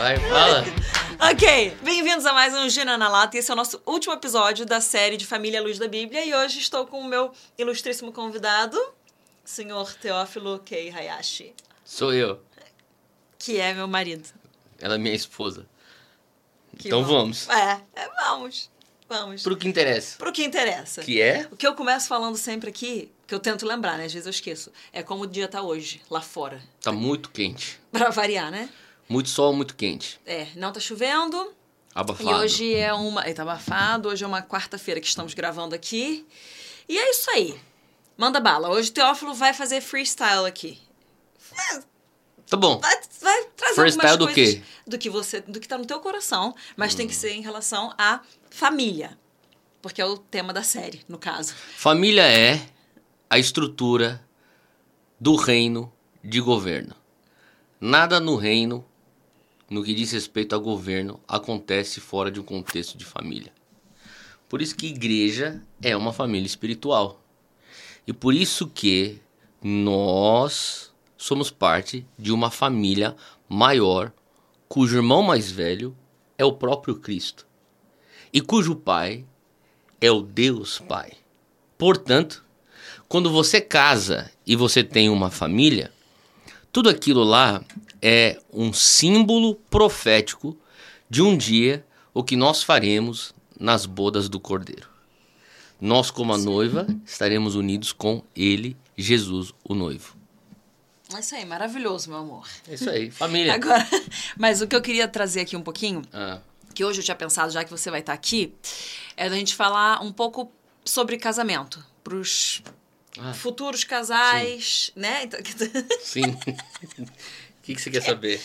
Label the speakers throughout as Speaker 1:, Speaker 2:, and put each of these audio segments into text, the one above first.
Speaker 1: Vai, fala.
Speaker 2: Ok, bem-vindos a mais um Gina na Lata. Esse é o nosso último episódio da série de Família Luz da Bíblia. E hoje estou com o meu ilustríssimo convidado, senhor Teófilo Kei Hayashi,
Speaker 1: Sou eu.
Speaker 2: que é meu marido.
Speaker 1: Ela é minha esposa.
Speaker 2: Que
Speaker 1: Então
Speaker 2: bom.
Speaker 1: vamos.
Speaker 2: É, é, vamos. Vamos.
Speaker 1: Pro que interessa.
Speaker 2: Pro que interessa.
Speaker 1: Que é?
Speaker 2: O que eu começo falando sempre aqui, que eu tento lembrar, né? Às vezes eu esqueço. É como o dia tá hoje, lá fora.
Speaker 1: Tá muito quente.
Speaker 2: Pra variar, né?
Speaker 1: Muito sol, muito quente.
Speaker 2: É, não tá chovendo.
Speaker 1: Abafado.
Speaker 2: E hoje é uma. Ele tá abafado, hoje é uma quarta-feira que estamos gravando aqui. E é isso aí. Manda bala. Hoje o Teófilo vai fazer freestyle aqui.
Speaker 1: Tá bom.
Speaker 2: Vai, vai trazer
Speaker 1: Freestyle do quê?
Speaker 2: do que você, do que tá no teu coração, mas
Speaker 1: Hum.
Speaker 2: tem que ser em relação à família. Porque é o tema da série, no caso.
Speaker 1: Família é a estrutura do reino de governo. Nada no reino, no que diz respeito ao governo, acontece fora de um contexto de família. Por isso que igreja é uma família espiritual. E por isso que nós somos parte de uma família maior, cujo irmão mais velho é o próprio Cristo. E cujo pai é o Deus Pai. Portanto, quando você casa e você tem uma família, tudo aquilo lá é um símbolo profético de um dia o que nós faremos nas bodas do Cordeiro. Nós, como a noiva, estaremos unidos com ele, Jesus, o noivo.
Speaker 2: É isso aí, maravilhoso, meu amor.
Speaker 1: É isso aí, família.
Speaker 2: Agora, mas o que eu queria trazer aqui um pouquinho,
Speaker 1: Ah,
Speaker 2: que hoje eu tinha pensado, já que você vai estar aqui, é da gente falar um pouco sobre casamento. Pros
Speaker 1: Ah.
Speaker 2: futuros casais, né? Então,
Speaker 1: sim. O que, que você quer saber?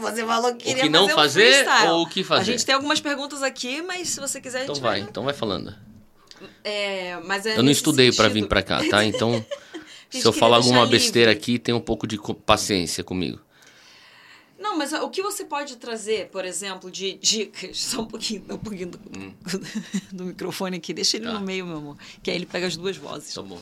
Speaker 2: você falou que queria
Speaker 1: que não
Speaker 2: fazer, um
Speaker 1: fazer
Speaker 2: freestyle.
Speaker 1: ou o que fazer?
Speaker 2: A gente tem algumas perguntas aqui, mas se você quiser, a
Speaker 1: Então
Speaker 2: gente
Speaker 1: vai, então vai falando.
Speaker 2: É, mas é
Speaker 1: Eu não estudei pra
Speaker 2: sentido.
Speaker 1: vir pra cá, tá? Então, se eu falar alguma
Speaker 2: livre.
Speaker 1: besteira aqui, tem um pouco de paciência comigo.
Speaker 2: Não, mas o que você pode trazer, por exemplo, de dicas? Só um pouquinho, um pouquinho do, do microfone aqui. Deixa ele
Speaker 1: Hum. Tá.
Speaker 2: no meio, meu amor. Que aí ele pega as duas vozes.
Speaker 1: Tá bom.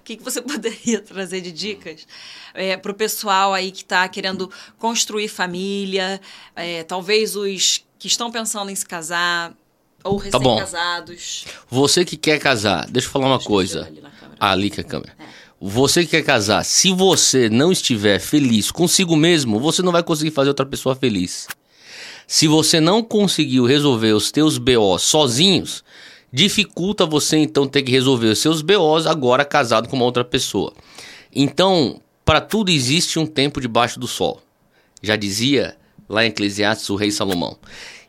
Speaker 2: O que, que você poderia trazer de dicas é, para o pessoal aí que está querendo construir família, é, talvez os que estão pensando em se casar ou
Speaker 1: Tá
Speaker 2: recém-casados?
Speaker 1: Você que quer casar, deixa eu falar uma coisa.
Speaker 2: Ali.
Speaker 1: Ah, ali que é a câmera. Você que quer casar, se você não estiver feliz consigo mesmo, você não vai conseguir fazer outra pessoa feliz. Se você não conseguiu resolver os teus BOs sozinhos, dificulta você então ter que resolver os seus BOs agora casado com uma outra pessoa. Então, para tudo existe um tempo debaixo do sol. Já dizia lá em Eclesiastes o rei Salomão.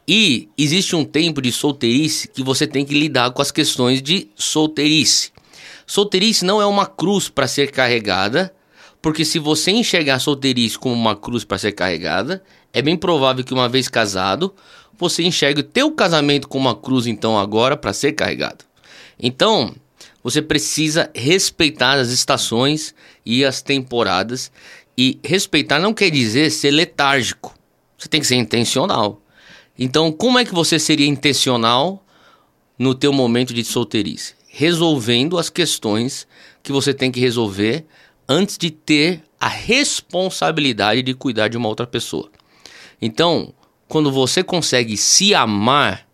Speaker 1: E existe um tempo de solteirice que você tem que lidar com as questões de solteirice. Solteirice não é uma cruz para ser carregada, porque se você enxergar a solteirice como uma cruz para ser carregada, é bem provável que uma vez casado, você enxergue o teu casamento como uma cruz então agora para ser carregado. Então, você precisa respeitar as estações e as temporadas e respeitar não quer dizer ser letárgico. Você tem que ser intencional. Então, como é que você seria intencional no teu momento de solteirice? Resolvendo as questões que você tem que resolver antes de ter a responsabilidade de cuidar de uma outra pessoa. Então, quando você consegue se amar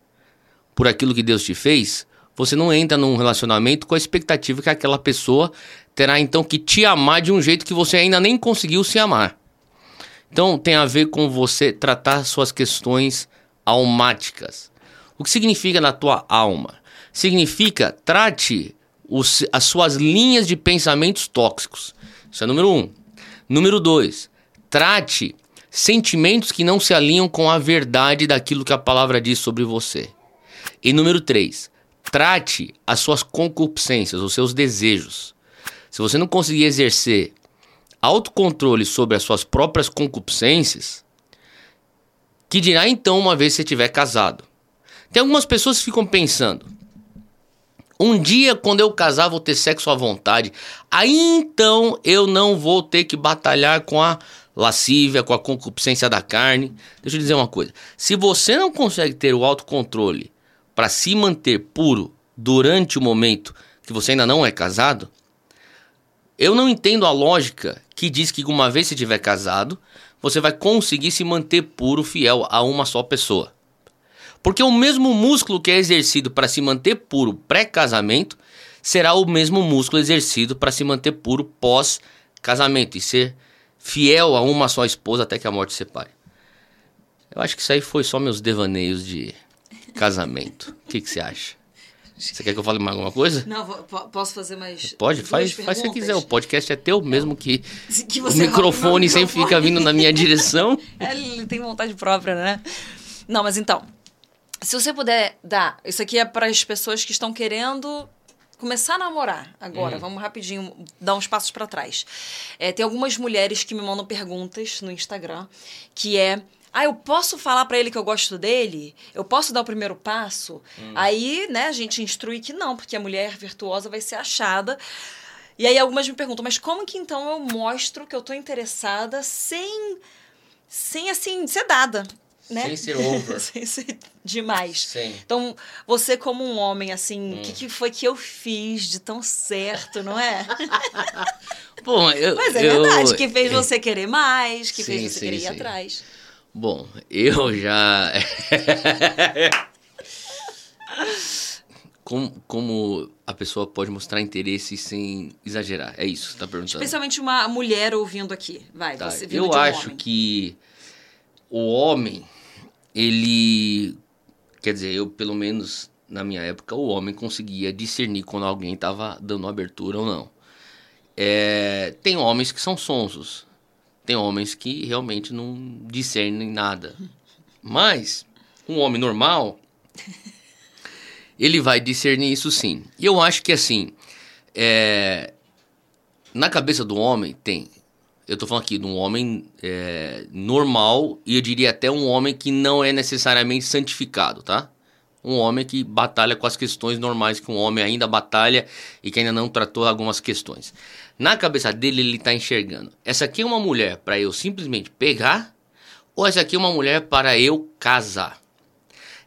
Speaker 1: por aquilo que Deus te fez, você não entra num relacionamento com a expectativa que aquela pessoa terá então que te amar de um jeito que você ainda nem conseguiu se amar. Então tem a ver com você tratar suas questões almáticas. O que significa na tua alma? Significa trate os- as suas linhas de pensamentos tóxicos. Isso é número um. Número dois, trate sentimentos que não se alinham com a verdade daquilo que a palavra diz sobre você. E número três, trate as suas concupiscências, os seus desejos. Se você não conseguir exercer autocontrole sobre as suas próprias concupiscências, que dirá então uma vez que você estiver casado? Tem algumas pessoas que ficam pensando: um dia, quando eu casar, vou ter sexo à vontade. Aí então eu não vou ter que batalhar com a lascívia, com a concupiscência da carne. Deixa eu dizer uma coisa: se você não consegue ter o autocontrole para se manter puro durante o momento que você ainda não é casado, eu não entendo a lógica que diz que uma vez se tiver casado, você vai conseguir se manter puro, fiel a uma só pessoa. Porque o mesmo músculo que é exercido para se manter puro pré-casamento será o mesmo músculo exercido para se manter puro pós-casamento e ser fiel a uma só esposa até que a morte separe. Eu acho que isso aí foi só meus devaneios de casamento. O que, que você acha? Você quer que eu fale mais alguma coisa?
Speaker 2: Não, posso fazer mais.
Speaker 1: Pode, faz, faz se você quiser. O podcast é teu mesmo que, que o microfone sempre fica vindo na minha direção.
Speaker 2: É, ele tem vontade própria, né? Não, mas então, se você puder dar, isso aqui é para as pessoas que estão querendo começar a namorar agora. Hum. Vamos rapidinho dar uns passos para trás. É, tem algumas mulheres que me mandam perguntas no Instagram que é ah, eu posso falar para ele que eu gosto dele? Eu posso dar o primeiro passo? Hum. Aí, né, a gente instrui que não, porque a mulher virtuosa vai ser achada. E aí algumas me perguntam, mas como que então eu mostro que eu tô interessada sem sem assim ser dada? Né?
Speaker 1: Sem ser over.
Speaker 2: sem ser demais.
Speaker 1: Sim.
Speaker 2: Então, você como um homem, assim, o hum. que, que, foi que eu fiz de tão certo, não é?
Speaker 1: Bom, eu...
Speaker 2: Mas é
Speaker 1: eu...
Speaker 2: verdade, que fez você querer mais, que sim, fez você sim, querer ir atrás.
Speaker 1: Bom, eu já. como, como a pessoa pode mostrar interesse sem exagerar? É isso que você tá perguntando.
Speaker 2: Especialmente uma mulher ouvindo aqui. Vai, tá. você
Speaker 1: Eu acho que o homem, ele. Quer dizer, eu, pelo menos na minha época, o homem conseguia discernir quando alguém estava dando abertura ou não. É, tem homens que são sonsos. Tem homens que realmente não discernem nada. Mas um homem normal, ele vai discernir isso sim. E eu acho que assim, é, na cabeça do homem tem. Eu estou falando aqui de um homem é, normal e eu diria até um homem que não é necessariamente santificado, tá? Um homem que batalha com as questões normais que um homem ainda batalha e que ainda não tratou algumas questões. Na cabeça dele, ele está enxergando: essa aqui é uma mulher para eu simplesmente pegar, ou essa aqui é uma mulher para eu casar?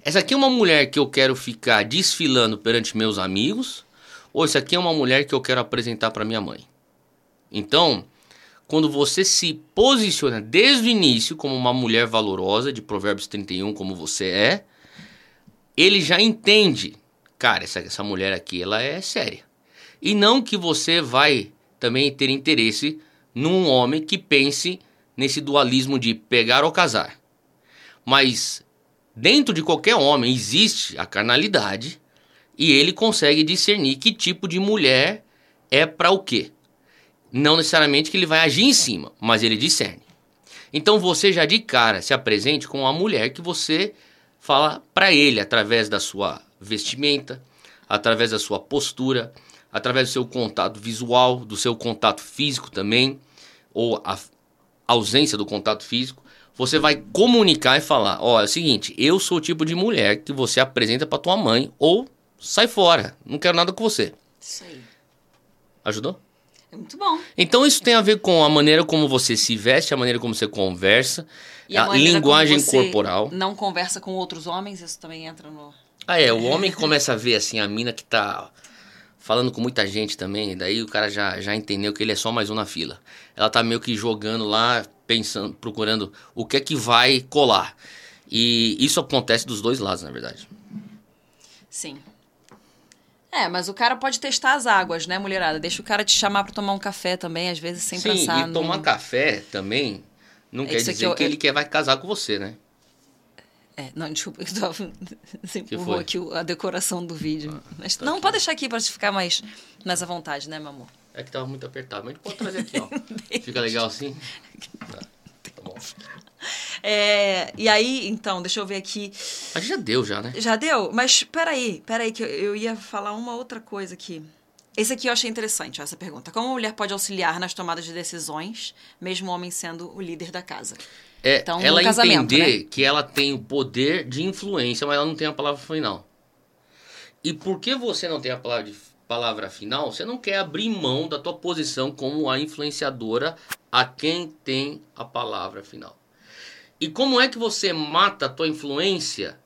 Speaker 1: Essa aqui é uma mulher que eu quero ficar desfilando perante meus amigos, ou essa aqui é uma mulher que eu quero apresentar para minha mãe? Então, quando você se posiciona desde o início como uma mulher valorosa, de Provérbios 31, como você é, ele já entende, cara, essa, essa mulher aqui, ela é séria. E não que você vai também ter interesse num homem que pense nesse dualismo de pegar ou casar. Mas dentro de qualquer homem existe a carnalidade e ele consegue discernir que tipo de mulher é para o quê. Não necessariamente que ele vai agir em cima, mas ele discerne. Então você já de cara se apresente com uma mulher que você fala para ele através da sua vestimenta, através da sua postura, através do seu contato visual, do seu contato físico também, ou a ausência do contato físico, você vai comunicar e falar: ó, é o seguinte, eu sou o tipo de mulher que você apresenta para tua mãe ou sai fora, não quero nada com você.
Speaker 2: Aí.
Speaker 1: Ajudou?
Speaker 2: É muito bom.
Speaker 1: Então isso tem a ver com a maneira como você se veste, a maneira como você conversa,
Speaker 2: e a,
Speaker 1: a linguagem corporal.
Speaker 2: Não conversa com outros homens, isso também entra no.
Speaker 1: Ah, é, o homem começa a ver assim a mina que tá falando com muita gente também, daí o cara já, já entendeu que ele é só mais um na fila. Ela tá meio que jogando lá, pensando, procurando o que é que vai colar. E isso acontece dos dois lados, na verdade.
Speaker 2: Sim. É, mas o cara pode testar as águas, né, mulherada? Deixa o cara te chamar para tomar um café também, às vezes sem
Speaker 1: Sim,
Speaker 2: pensar.
Speaker 1: Sim, e tomar café também não é quer dizer eu, que ele quer vai casar com você, né?
Speaker 2: É, não, desculpa, eu tava, você empurrou aqui a decoração do vídeo. Ah, Mas, tá não, aqui. pode deixar aqui para ficar mais, mais à vontade, né, meu amor?
Speaker 1: É que tava muito apertado, mas pode trazer aqui, ó. Fica legal assim? Tá, tá bom.
Speaker 2: É, e aí, então, deixa eu ver aqui.
Speaker 1: A gente já deu, já, né?
Speaker 2: Já deu? Mas peraí, peraí, que eu, eu ia falar uma outra coisa aqui. Esse aqui eu achei interessante, essa pergunta. Como a mulher pode auxiliar nas tomadas de decisões, mesmo o homem sendo o líder da casa?
Speaker 1: É, então, ela entender né? que ela tem o poder de influência, mas ela não tem a palavra final. E por que você não tem a palavra, de, palavra final? Você não quer abrir mão da tua posição como a influenciadora a quem tem a palavra final. E como é que você mata a tua influência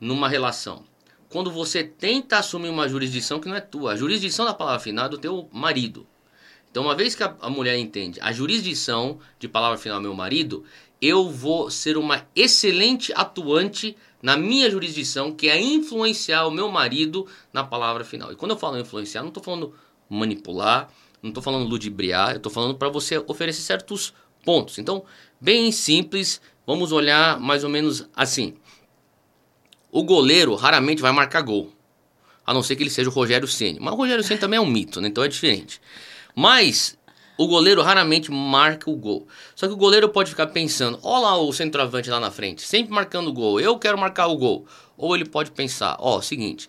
Speaker 1: numa relação? Quando você tenta assumir uma jurisdição que não é tua. A jurisdição da palavra final é do teu marido. Então, uma vez que a, a mulher entende a jurisdição de palavra final meu marido, eu vou ser uma excelente atuante na minha jurisdição, que é influenciar o meu marido na palavra final. E quando eu falo influenciar, não estou falando manipular, não estou falando ludibriar, eu estou falando para você oferecer certos pontos. Então, bem simples, vamos olhar mais ou menos assim. O goleiro raramente vai marcar gol, a não ser que ele seja o Rogério Ceni. Mas o Rogério Ceni também é um mito, né? então é diferente. Mas o goleiro raramente marca o gol. Só que o goleiro pode ficar pensando: olha lá o centroavante lá na frente, sempre marcando o gol, eu quero marcar o gol. Ou ele pode pensar: ó, seguinte,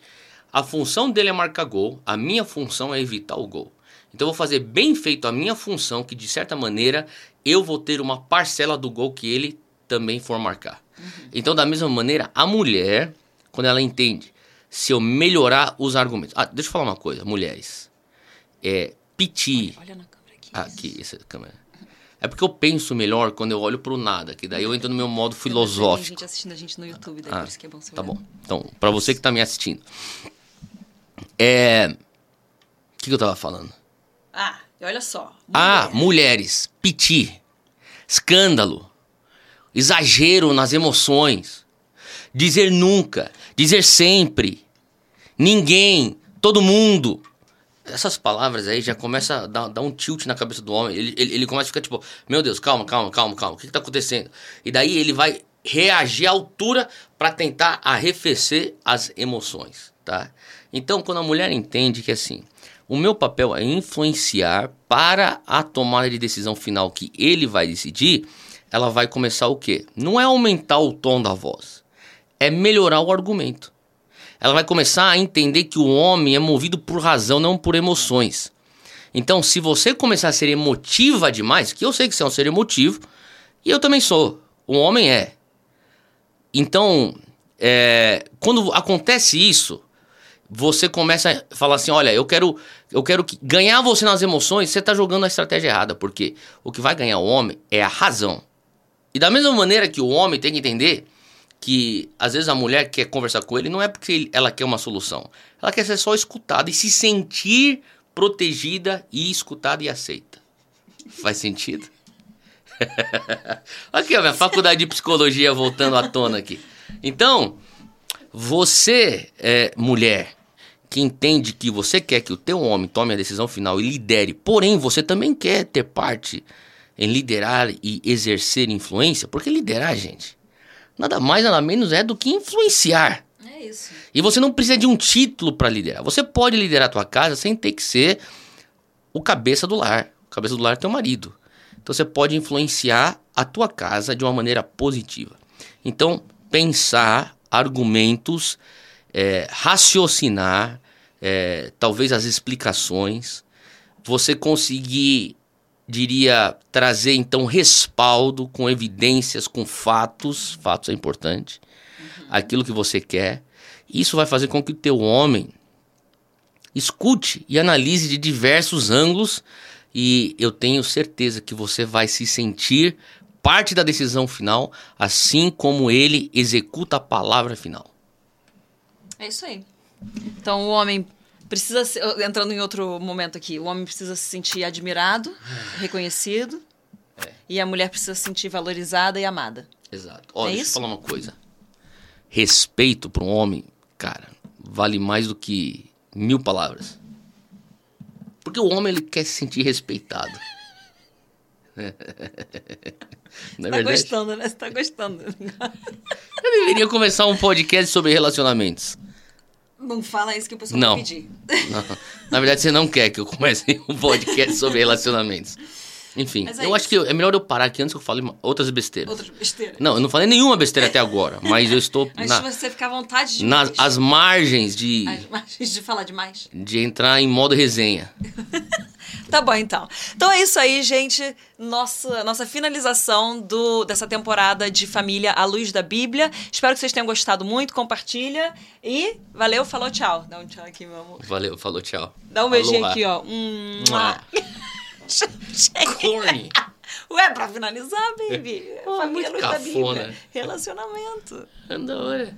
Speaker 1: a função dele é marcar gol, a minha função é evitar o gol. Então eu vou fazer bem feito a minha função, que de certa maneira eu vou ter uma parcela do gol que ele também for marcar. Uhum. Então, da mesma maneira, a mulher, quando ela entende, se eu melhorar os argumentos. Ah, deixa eu falar uma coisa, mulheres. É, piti.
Speaker 2: Olha, olha na câmera aqui.
Speaker 1: Aqui, essa câmera. É porque eu penso melhor quando eu olho pro nada, que daí eu entro no meu modo filosófico. Tem
Speaker 2: gente assistindo a gente no YouTube, daí
Speaker 1: ah,
Speaker 2: por isso que é bom você
Speaker 1: Tá bom. Então, pra você que tá me assistindo. É. O que, que eu tava falando?
Speaker 2: Ah, olha só.
Speaker 1: Ah, mulheres, piti, escândalo, exagero nas emoções, dizer nunca, dizer sempre, ninguém, todo mundo. Essas palavras aí já começa a dar, dar um tilt na cabeça do homem. Ele, ele, ele, começa a ficar tipo, meu Deus, calma, calma, calma, calma, o que, está acontecendo? E daí ele vai reagir à altura para tentar arrefecer as emoções, tá? Então, quando a mulher entende que assim, o meu papel é influenciar para a tomada de decisão final que ele vai decidir. Ela vai começar o quê? Não é aumentar o tom da voz, é melhorar o argumento. Ela vai começar a entender que o homem é movido por razão, não por emoções. Então, se você começar a ser emotiva demais, que eu sei que você é um ser emotivo, e eu também sou, o homem é. Então, é, quando acontece isso, você começa a falar assim, olha, eu quero, eu quero que, ganhar você nas emoções, você está jogando a estratégia errada, porque o que vai ganhar o homem é a razão. E da mesma maneira que o homem tem que entender que às vezes a mulher quer conversar com ele não é porque ela quer uma solução, ela quer ser só escutada e se sentir protegida e escutada e aceita. Faz sentido? aqui, a minha faculdade de psicologia voltando à tona aqui. Então, você, é, mulher, que entende que você quer que o teu homem tome a decisão final e lidere, porém você também quer ter parte em liderar e exercer influência, porque liderar, gente, nada mais nada menos é do que influenciar.
Speaker 2: É isso.
Speaker 1: E você não precisa de um título para liderar. Você pode liderar a tua casa sem ter que ser o cabeça do lar. O cabeça do lar é teu marido. Então você pode influenciar a tua casa de uma maneira positiva. Então, pensar argumentos é, raciocinar, é, talvez as explicações, você conseguir, diria, trazer então respaldo com evidências, com fatos, fatos é importante, uhum. aquilo que você quer. Isso vai fazer com que o teu homem escute e analise de diversos ângulos e eu tenho certeza que você vai se sentir parte da decisão final, assim como ele executa a palavra final.
Speaker 2: É isso aí. Então o homem precisa, entrando em outro momento aqui, o homem precisa se sentir admirado, reconhecido, é. e a mulher precisa se sentir valorizada e amada.
Speaker 1: Exato. Olha, é deixa isso? eu falar uma coisa. Respeito para um homem, cara, vale mais do que mil palavras. Porque o homem ele quer se sentir respeitado.
Speaker 2: Não é tá gostando, né? Você tá gostando.
Speaker 1: Eu deveria começar um podcast sobre relacionamentos.
Speaker 2: Não fala isso que o pessoal não. vai pedir.
Speaker 1: Não. Na verdade, você não quer que eu comece um podcast sobre relacionamentos. Enfim, é eu isso. acho que é melhor eu parar aqui antes que eu fale outras besteiras.
Speaker 2: Outras besteiras.
Speaker 1: Não, eu não falei nenhuma besteira até agora, mas eu estou.
Speaker 2: Mas na, você ficar à vontade de.
Speaker 1: Nas as margens de.
Speaker 2: As margens de falar demais.
Speaker 1: De entrar em modo resenha.
Speaker 2: Tá bom, então. Então é isso aí, gente. Nossa, nossa finalização do, dessa temporada de Família à Luz da Bíblia. Espero que vocês tenham gostado muito. Compartilha. E valeu, falou tchau. Dá um tchau aqui, meu amor.
Speaker 1: Valeu, falou tchau.
Speaker 2: Dá um beijinho aqui, ó. Hum,
Speaker 1: Corny.
Speaker 2: Ué, pra finalizar, baby.
Speaker 1: Oh, Família Luz cafona.
Speaker 2: Relacionamento.
Speaker 1: Anda, olha.